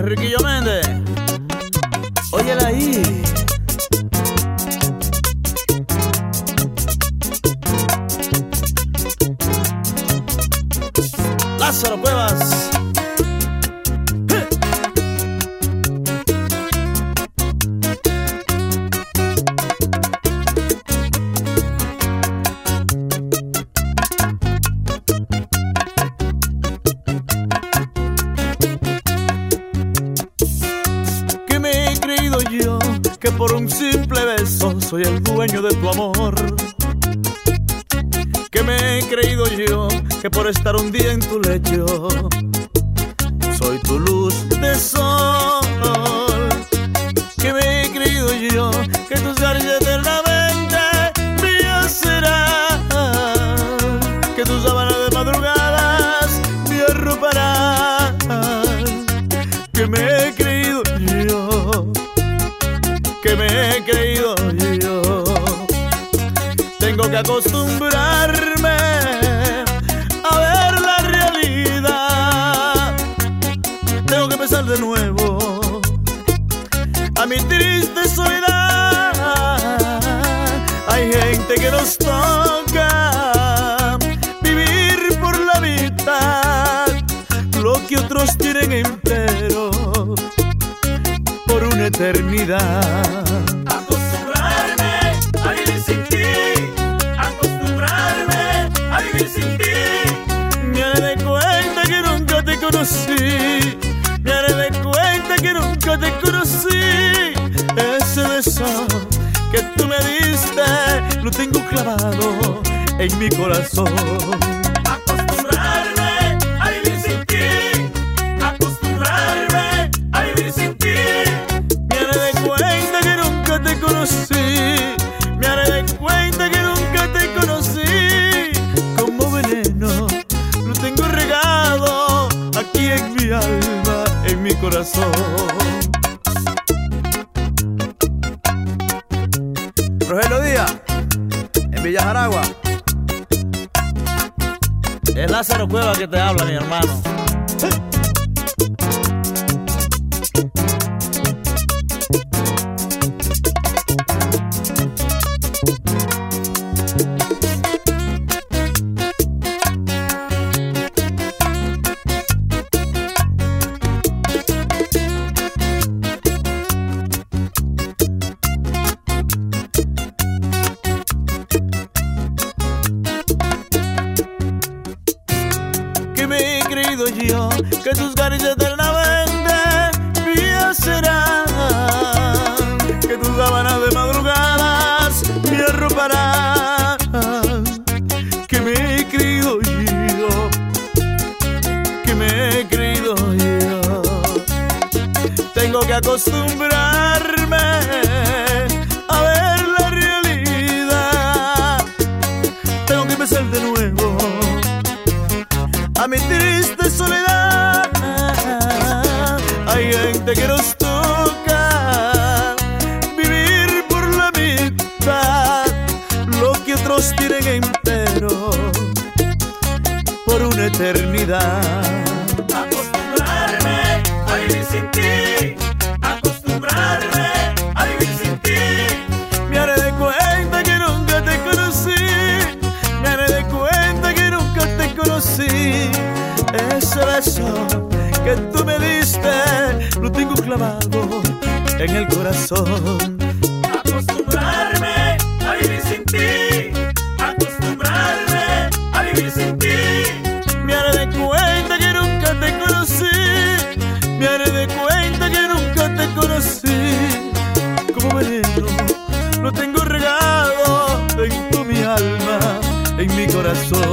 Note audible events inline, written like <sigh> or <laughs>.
Enriquillo Méndez. Óyela ahí. Lázaro Cuevas. Soy el dueño de tu amor. Que me he creído yo que por estar un día en tu lecho soy tu luz de sol. Que acostumbrarme a ver la realidad. Tengo que empezar de nuevo a mi triste soledad. Hay gente que nos toca vivir por la mitad lo que otros tienen entero por una eternidad. Tú me diste lo tengo clavado en mi corazón. Acostumbrarme a vivir sin ti, acostumbrarme a vivir sin ti. Me haré de cuenta que nunca te conocí. Me haré de cuenta que nunca te conocí. Como veneno lo tengo regado aquí en mi alma, en mi corazón. Villa Jaragua. Es Lázaro Cueva que te habla, mi hermano. <laughs> que tus caricias eternamente mías serán, que tus sábanas de madrugadas me arroparán, que me he creído yo, que me he creído yo, tengo que acostumbrarme Acostumbrarme a vivir sin ti, acostumbrarme a vivir sin ti. Me haré de cuenta que nunca te conocí. Me haré de cuenta que nunca te conocí. Ese beso que tú me diste lo tengo clavado en el corazón. Acostumbrarme a vivir sin ti, coração.